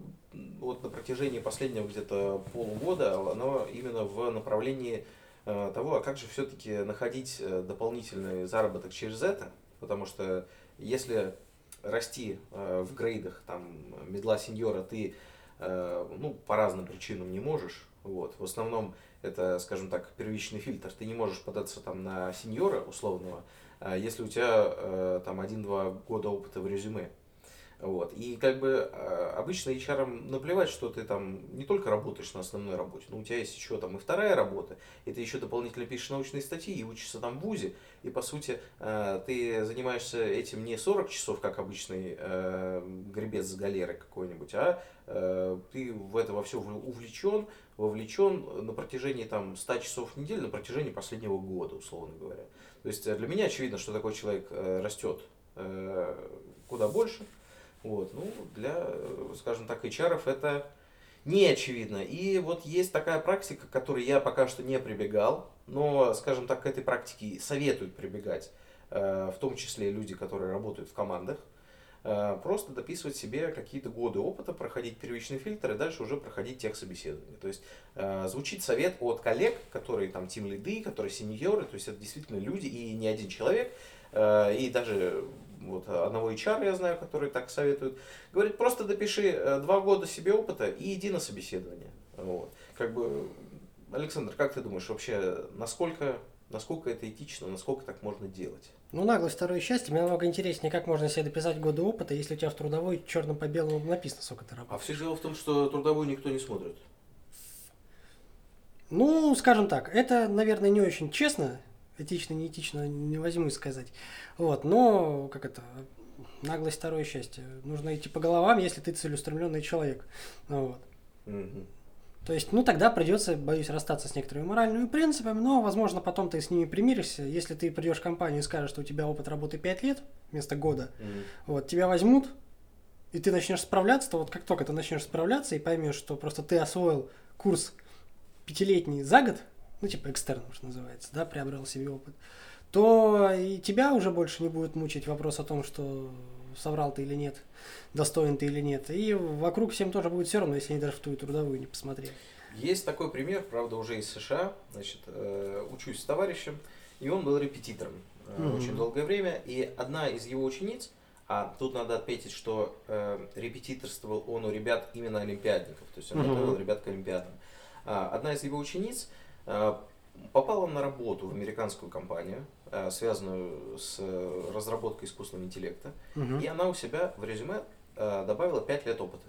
вот на протяжении последнего где-то полугода, оно именно в направлении того, а как же все-таки находить э, дополнительный заработок через это, потому что если расти э, в грейдах, там, медла сеньора, ты, э, ну, по разным причинам не можешь, вот, в основном это, скажем так, первичный фильтр, ты не можешь податься там на сеньора условного, а если у тебя э, там один-два года опыта в резюме, Вот. И как бы э, обычно HR наплевать, что ты там не только работаешь на основной работе, но у тебя есть еще там и вторая работа, и ты еще дополнительно пишешь научные статьи и учишься там в ВУЗе, и по сути э, ты занимаешься этим не 40 часов, как обычный э, гребец с галеры какой-нибудь, а ты в это во все увлечен, вовлечен на протяжении там 100 часов в неделю, на протяжении последнего года, условно говоря. То есть для меня очевидно, что такой человек растет куда больше, вот, ну, для, скажем так, HR это не очевидно. И вот есть такая практика, к которой я пока что не прибегал, но, скажем так, к этой практике советуют прибегать, э, в том числе люди, которые работают в командах, э, просто дописывать себе какие-то годы опыта, проходить первичный фильтр и дальше уже проходить тех собеседования. То есть э, звучит совет от коллег, которые там тим лиды, которые сеньоры, то есть это действительно люди и не один человек, и даже вот одного HR я знаю, который так советует, говорит, просто допиши э, два года себе опыта и иди на собеседование. Вот. Как бы, Александр, как ты думаешь, вообще, насколько, насколько это этично, насколько так можно делать? Ну, наглость второе счастье. Мне намного интереснее, как можно себе дописать годы опыта, если у тебя в трудовой черным по белому написано, сколько ты работаешь. А все дело в том, что трудовую никто не смотрит. Ну, скажем так, это, наверное, не очень честно, этично, не этично, не возьму сказать. Вот, но, как это, наглость второе счастье. Нужно идти по головам, если ты целеустремленный человек. Ну, вот. Угу. То есть, ну тогда придется, боюсь, расстаться с некоторыми моральными принципами, но, возможно, потом ты с ними примиришься. Если ты придешь в компанию и скажешь, что у тебя опыт работы 5 лет вместо года, mm вот, тебя возьмут, и ты начнешь справляться, то вот как только ты начнешь справляться и поймешь, что просто ты освоил курс пятилетний за год, ну, типа экстерном, что называется, да, приобрел себе опыт, то и тебя уже больше не будет мучить вопрос о том, что соврал ты или нет, достоин ты или нет. И вокруг всем тоже будет все равно, если они даже в твою трудовую не посмотрели. Есть такой пример, правда, уже из США. Значит, э, учусь с товарищем, и он был репетитором э, mm-hmm. очень долгое время. И одна из его учениц, а тут надо отметить, что э, репетиторствовал он у ребят именно олимпиадников, то есть он mm-hmm. готовил ребят к олимпиадам. А, одна из его учениц Э, попала на работу в американскую компанию, э, связанную с разработкой искусственного интеллекта, угу. и она у себя в резюме э, добавила 5 лет опыта.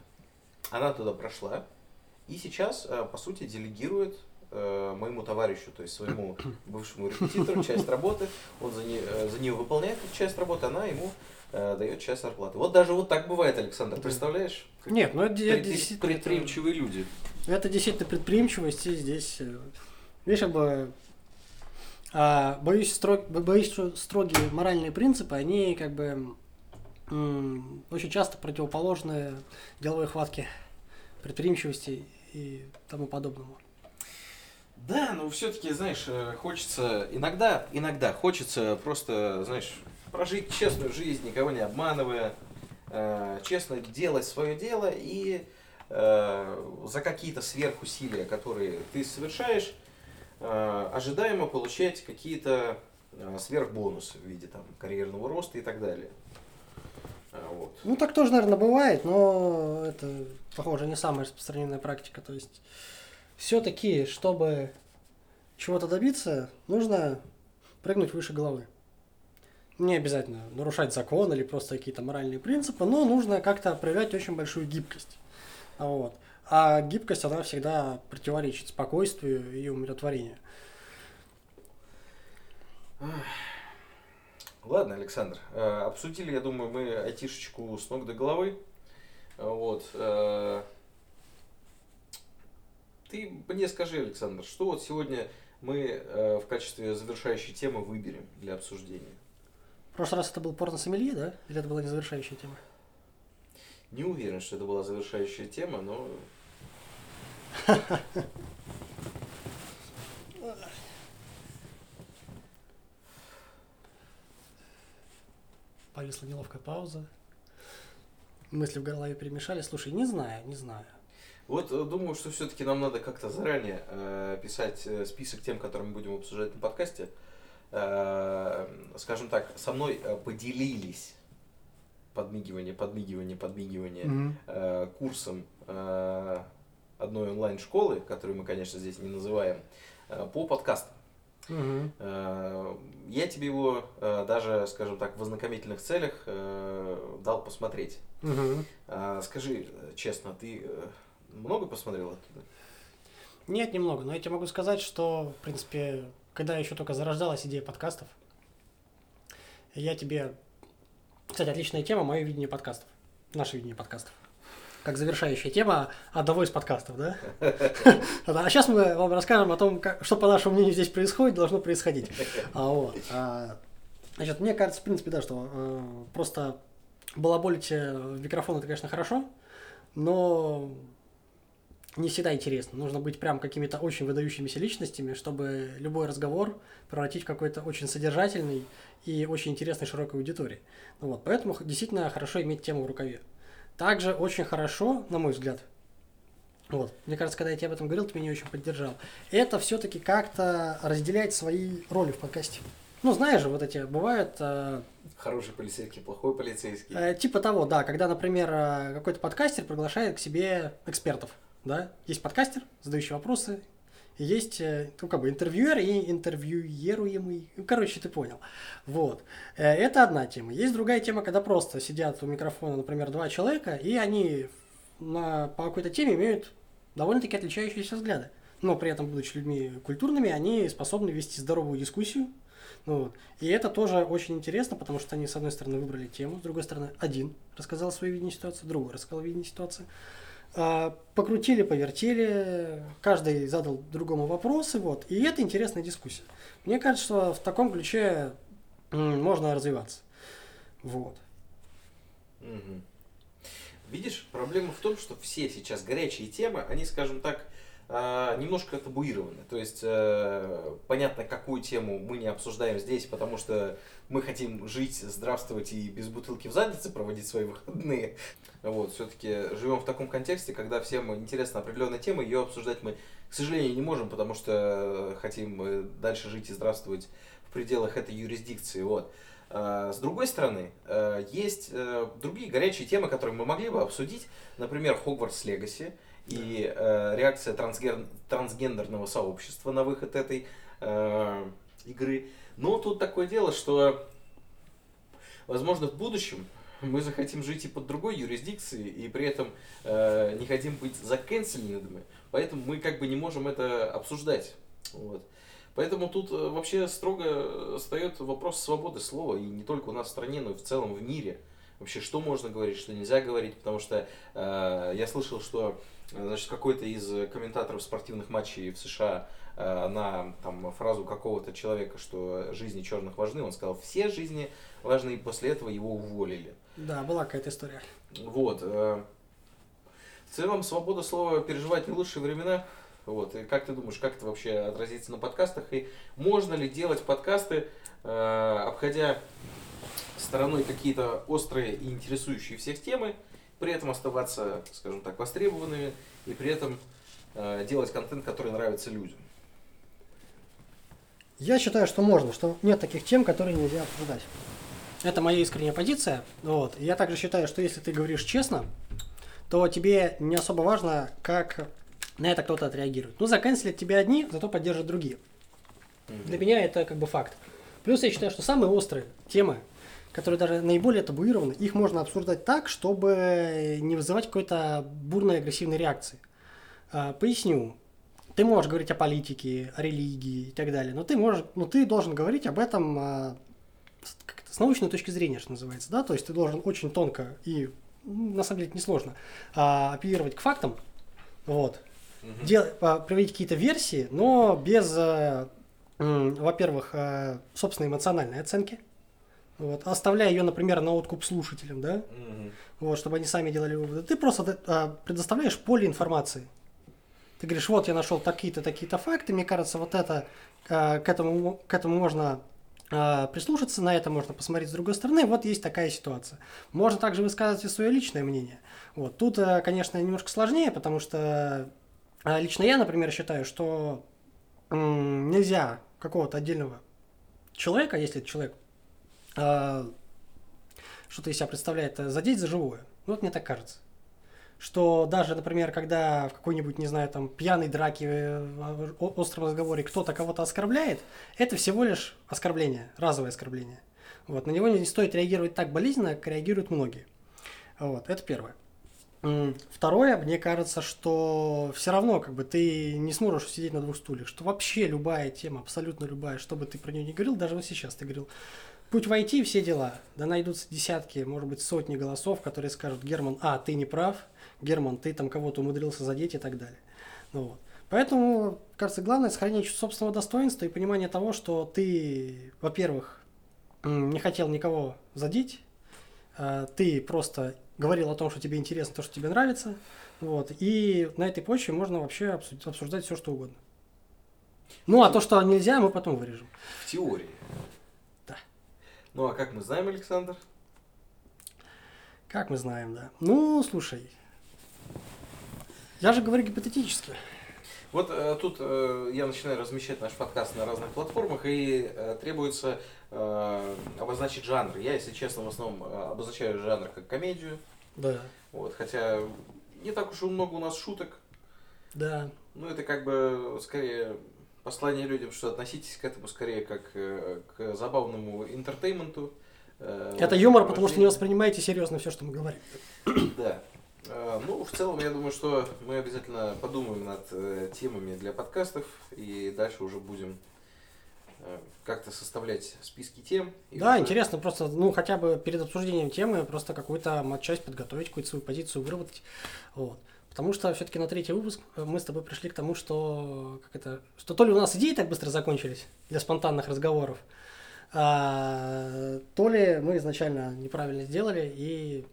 Она туда прошла, и сейчас, по сути, делегирует моему товарищу, то есть своему бывшему репетитору, часть работы, он за, не, за нее выполняет эту часть работы, она ему дает часть зарплаты. Вот даже вот так бывает, Александр, представляешь? Нет, ну это, это действительно... Предприимчивые люди. Это действительно предприимчивость, и здесь Видишь, как бы, а, боюсь, строг, боюсь, что строгие моральные принципы, они как бы м, очень часто противоположны деловой хватке, предприимчивости и тому подобному. Да, но все-таки, знаешь, э, хочется иногда, иногда хочется просто, знаешь, прожить честную жизнь, никого не обманывая, э, честно делать свое дело и э, за какие-то сверхусилия, которые ты совершаешь, ожидаемо получать какие-то э, сверхбонусы в виде там, карьерного роста и так далее. Э, вот. Ну, так тоже, наверное, бывает, но это, похоже, не самая распространенная практика. То есть, все-таки, чтобы чего-то добиться, нужно прыгнуть выше головы. Не обязательно нарушать закон или просто какие-то моральные принципы, но нужно как-то проявлять очень большую гибкость. Вот. А гибкость, она всегда противоречит спокойствию и умиротворению. Ладно, Александр, э, обсудили, я думаю, мы айтишечку с ног до головы. Вот. Э, ты мне скажи, Александр, что вот сегодня мы э, в качестве завершающей темы выберем для обсуждения? В прошлый раз это был порно-сомелье, да? Или это была не завершающая тема? Не уверен, что это была завершающая тема, но Повисла неловкая пауза. Мысли в голове перемешали. Слушай, не знаю, не знаю. Вот э, думаю, что все-таки нам надо как-то заранее э, писать э, список тем, которые мы будем обсуждать на подкасте. Э, скажем так, со мной э, поделились подмигивание, подмигивание, подмигивание mm-hmm. э, курсом э, одной онлайн-школы, которую мы, конечно, здесь не называем, э, по подкастам. Э, Я тебе его э, даже, скажем так, в ознакомительных целях дал посмотреть. А Скажи честно, ты много посмотрел оттуда? Нет, немного, но я тебе могу сказать, что, в принципе, когда еще только зарождалась идея подкастов, я тебе... Кстати, отличная тема, мое видение подкастов. Наше видение подкастов. Как завершающая тема одного из подкастов, да? А сейчас мы вам расскажем о том, что, по нашему мнению, здесь происходит, должно происходить. А. А, значит, мне кажется, в принципе, да, что э, просто балаболить э, в микрофон это, конечно, хорошо, но не всегда интересно. Нужно быть прям какими-то очень выдающимися личностями, чтобы любой разговор превратить в какой-то очень содержательный и очень интересной широкой аудитории. Вот, поэтому действительно хорошо иметь тему в рукаве. Также очень хорошо, на мой взгляд, вот, мне кажется, когда я тебе об этом говорил, ты меня очень поддержал. Это все-таки как-то разделять свои роли в подкасте. Ну, знаешь же, вот эти бывают э, Хороший полицейский, плохой полицейский. Э, Типа того, да, когда, например, э, какой-то подкастер приглашает к себе экспертов, да, есть подкастер, задающий вопросы, есть, э, ну, как бы, интервьюер и интервьюируемый, ну, короче, ты понял, вот, Э, это одна тема, есть другая тема, когда просто сидят у микрофона, например, два человека, и они на, по какой-то теме имеют довольно-таки отличающиеся взгляды, но при этом, будучи людьми культурными, они способны вести здоровую дискуссию, ну, вот. И это тоже очень интересно, потому что они, с одной стороны, выбрали тему, с другой стороны, один рассказал свое видение ситуации, другой рассказал видение ситуации. А, покрутили, повертели, каждый задал другому вопросы, вот. И это интересная дискуссия. Мне кажется, что в таком ключе можно развиваться. Вот. Мгм. Видишь, проблема в том, что все сейчас горячие темы, они, скажем так, немножко табуированы. То есть, э, понятно, какую тему мы не обсуждаем здесь, потому что мы хотим жить, здравствовать и без бутылки в заднице проводить свои выходные. Вот, все-таки живем в таком контексте, когда всем интересна определенная тема, ее обсуждать мы, к сожалению, не можем, потому что хотим дальше жить и здравствовать в пределах этой юрисдикции. Вот. А, С другой стороны, э, есть э, другие горячие темы, которые мы могли бы обсудить, например, Хогвартс Легаси и э, реакция трансгер- трансгендерного сообщества на выход этой э, игры. Но тут такое дело, что, возможно, в будущем мы захотим жить и под другой юрисдикцией, и при этом э, не хотим быть заканцеленными, поэтому мы как бы не можем это обсуждать. Вот. Поэтому тут э, вообще строго встает вопрос свободы слова, и не только у нас в стране, но и в целом в мире. Вообще, что можно говорить, что нельзя говорить, потому что э, я слышал, что э, значит, какой-то из комментаторов спортивных матчей в США э, на там, фразу какого-то человека, что жизни черных важны, он сказал, все жизни важны, и после этого его уволили. Да, была какая-то история. Вот. э, В целом, свобода слова переживает не лучшие времена. Вот. И как ты думаешь, как это вообще отразится на подкастах? И можно ли делать подкасты, э, обходя стороной какие-то острые и интересующие всех темы, при этом оставаться, скажем так, востребованными и при этом э, делать контент, который нравится людям? Я считаю, что можно, что нет таких тем, которые нельзя обсуждать. Это моя искренняя позиция. Вот. Я также считаю, что если ты говоришь честно, то тебе не особо важно, как на это кто-то отреагирует. Ну, заканчивать тебя одни, зато поддержат другие. Для меня это как бы факт. Плюс я считаю, что самые острые темы, которые даже наиболее табуированы, их можно обсуждать так, чтобы не вызывать какой-то бурной агрессивной реакции. А, Поясню. Ты можешь говорить о политике, о религии и так далее, но ты можешь, но ты должен говорить об этом а, с, научной точки зрения, что называется, да, то есть ты должен очень тонко и м, на самом деле это несложно а, апеллировать к фактам, вот, Мгм. дел, а, приводить какие-то версии, но без, м, во-первых, собственной эмоциональной оценки, вот, оставляя ее, например, на откуп слушателям, да, Мгм. вот, чтобы они сами делали выводы. Ты просто а, предоставляешь поле информации. Ты говоришь, вот я нашел такие-то, такие-то факты, мне кажется, вот это, а, к этому, к этому можно а, прислушаться, на это можно посмотреть с другой стороны, вот есть такая ситуация. Можно также высказывать и свое личное мнение. Вот. Тут, э, конечно, немножко сложнее, потому что лично я, например, считаю, что нельзя какого-то отдельного человека, если человек что-то из себя представляет, э, задеть за живое. Ну, вот мне так кажется. что даже, например, когда в какой-нибудь, не знаю, там, пьяной драке, э, остром разговоре кто-то кого-то оскорбляет, это всего лишь оскорбление, разовое оскорбление. Вот, на него не стоит реагировать так болезненно, как реагируют многие. Вот, это первое. Второе, мне кажется, что все равно как бы ты не сможешь сидеть на двух стульях, что вообще любая тема, абсолютно любая, что бы ты про нее не говорил, даже вот сейчас ты говорил, путь войти, все дела, да найдутся десятки, может быть, сотни голосов, которые скажут, Герман, а, ты не прав, Герман, ты там кого-то умудрился задеть и так далее. Ну, вот. Поэтому, кажется, главное сохранение собственного достоинства и понимание того, что ты, во-первых, не хотел никого задеть, а ты просто говорил о том, что тебе интересно, то, что тебе нравится. Вот. И на этой почве можно вообще обсудить, обсуждать все, что угодно. Ну, а то, что нельзя, мы потом вырежем. В теории. Ну, а как мы знаем, Александр? Как мы знаем, да. Ну, слушай, я же говорю гипотетически. Вот э, тут э, я начинаю размещать наш подкаст на разных платформах, и э, требуется э, обозначить жанр. Я, если честно, в основном э, обозначаю жанр как комедию. Да. Вот, хотя не так уж и много у нас шуток. Да. Ну, это как бы скорее послание людям, что относитесь к этому скорее как э, к забавному интертейменту. Э, это юмор, потому что не воспринимаете серьезно все, что мы говорим. Да. Э, ну, в целом, я думаю, что мы обязательно подумаем над темами для подкастов и дальше уже будем как-то составлять списки тем. Да, уже... интересно просто, ну, хотя бы перед обсуждением темы просто какую-то часть подготовить, какую-то свою позицию выработать. Вот. Потому что все-таки на третий выпуск мы с тобой пришли к тому, что, как это, что то ли у нас идеи так быстро закончились для спонтанных разговоров, а, то ли мы изначально неправильно сделали и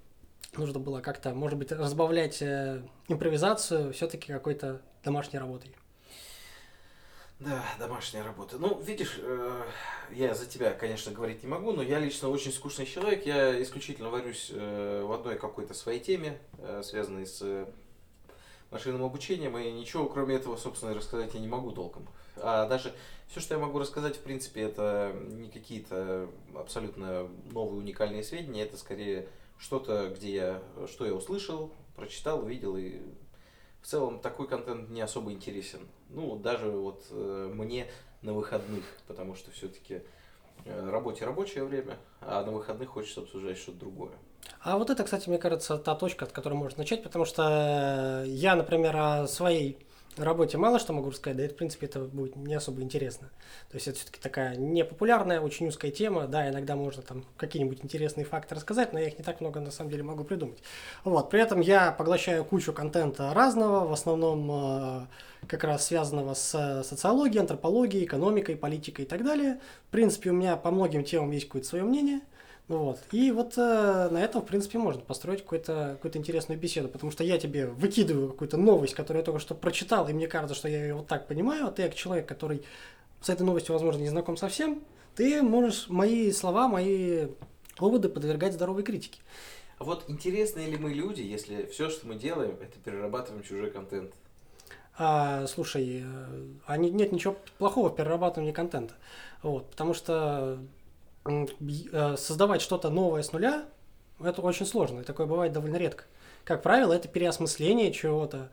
нужно было как-то, может быть, разбавлять э, импровизацию все-таки какой-то домашней работой. Да, домашняя работа. Ну, видишь, э, я за тебя, конечно, говорить не могу, но я лично очень скучный человек. Я исключительно варюсь э, в одной какой-то своей теме, э, связанной с э, машинным обучением, и ничего кроме этого, собственно, рассказать я не могу толком. А даже все, что я могу рассказать, в принципе, это не какие-то абсолютно новые уникальные сведения, это скорее что-то, где я, что я услышал, прочитал, увидел, и в целом такой контент не особо интересен. Ну, даже вот э, мне на выходных, потому что все-таки э, работе рабочее время, а на выходных хочется обсуждать что-то другое. А вот это, кстати, мне кажется, та точка, от которой можно начать, потому что я, например, о своей работе мало что могу рассказать, да это, в принципе, это будет не особо интересно. То есть это все-таки такая непопулярная, очень узкая тема, да, иногда можно там какие-нибудь интересные факты рассказать, но я их не так много на самом деле могу придумать. Вот, при этом я поглощаю кучу контента разного, в основном э, как раз связанного с социологией, антропологией, экономикой, политикой и так далее. В принципе, у меня по многим темам есть какое-то свое мнение – вот. И вот э, на этом, в принципе, можно построить какую-то какую интересную беседу, потому что я тебе выкидываю какую-то новость, которую я только что прочитал, и мне кажется, что я ее вот так понимаю, а ты, как человек, который с этой новостью, возможно, не знаком совсем, ты можешь мои слова, мои выводы подвергать здоровой критике. А вот интересны ли мы люди, если все, что мы делаем, это перерабатываем чужой контент? А, слушай, э, а нет ничего плохого в перерабатывании контента. Вот, потому что создавать что-то новое с нуля, это очень сложно, и такое бывает довольно редко. Как правило, это переосмысление чего-то,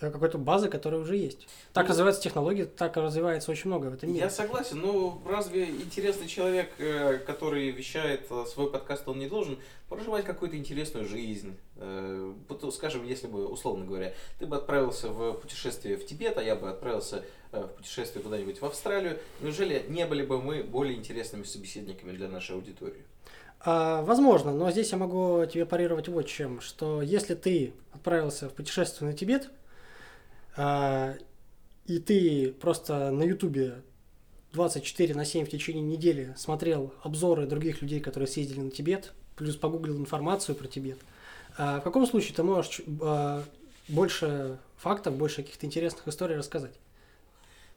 какой-то базы, которая уже есть. Так ну, развиваются технологии, так развивается очень много в этом мире. Я согласен, но разве интересный человек, э, который вещает свой подкаст, он не должен проживать какую-то интересную жизнь? Скажем, если бы, условно говоря, ты бы отправился в путешествие в Тибет, а я бы отправился Э, в путешествие куда-нибудь в Австралию, неужели не были бы мы более интересными собеседниками для нашей аудитории? А, возможно, но здесь я могу тебе парировать вот чем, что если ты отправился в путешествие на Тибет, и ты просто на Ютубе 24 на 7 в течение недели смотрел обзоры других людей, которые съездили на Тибет, плюс погуглил информацию про Тибет, а, в каком случае ты можешь а, больше фактов, больше каких-то интересных историй рассказать?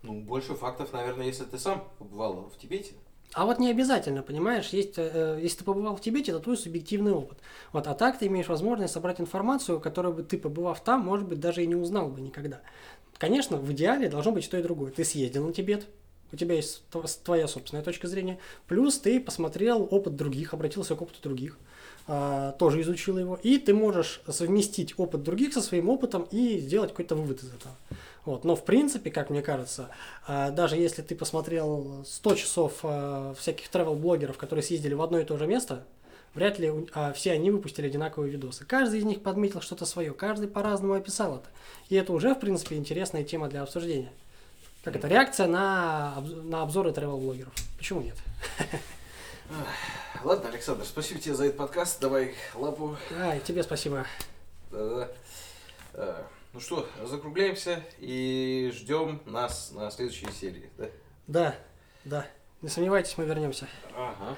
Ну, больше фактов, наверное, если ты сам побывал в Тибете. А вот не обязательно, понимаешь, есть, э, если ты побывал в Тибете, это твой субъективный опыт. Вот, а так ты имеешь возможность собрать информацию, которую бы ты, побывав там, может быть, даже и не узнал бы никогда. Конечно, в идеале должно быть что и другое. Ты съездил на Тибет, у тебя есть твоя собственная точка зрения, плюс ты посмотрел опыт других, обратился к опыту других, а, тоже изучил его, и ты можешь совместить опыт других со своим опытом и сделать какой-то вывод из этого. Вот. Но в принципе, как мне кажется, а, даже если ты посмотрел 100 часов а, всяких travel-блогеров, которые съездили в одно и то же место, вряд ли все они выпустили одинаковые видосы. Каждый из них подметил что-то свое, каждый по-разному описал это. И это уже, в принципе, интересная тема для обсуждения. Как это? Реакция на, на обзоры travel-блогеров. Почему нет? Ладно, Александр, спасибо тебе за этот подкаст. Давай лапу. А, и тебе спасибо. Да-да. Ну что, закругляемся и ждем нас на следующей серии, да? Да, да. Не сомневайтесь, мы вернемся. Ага.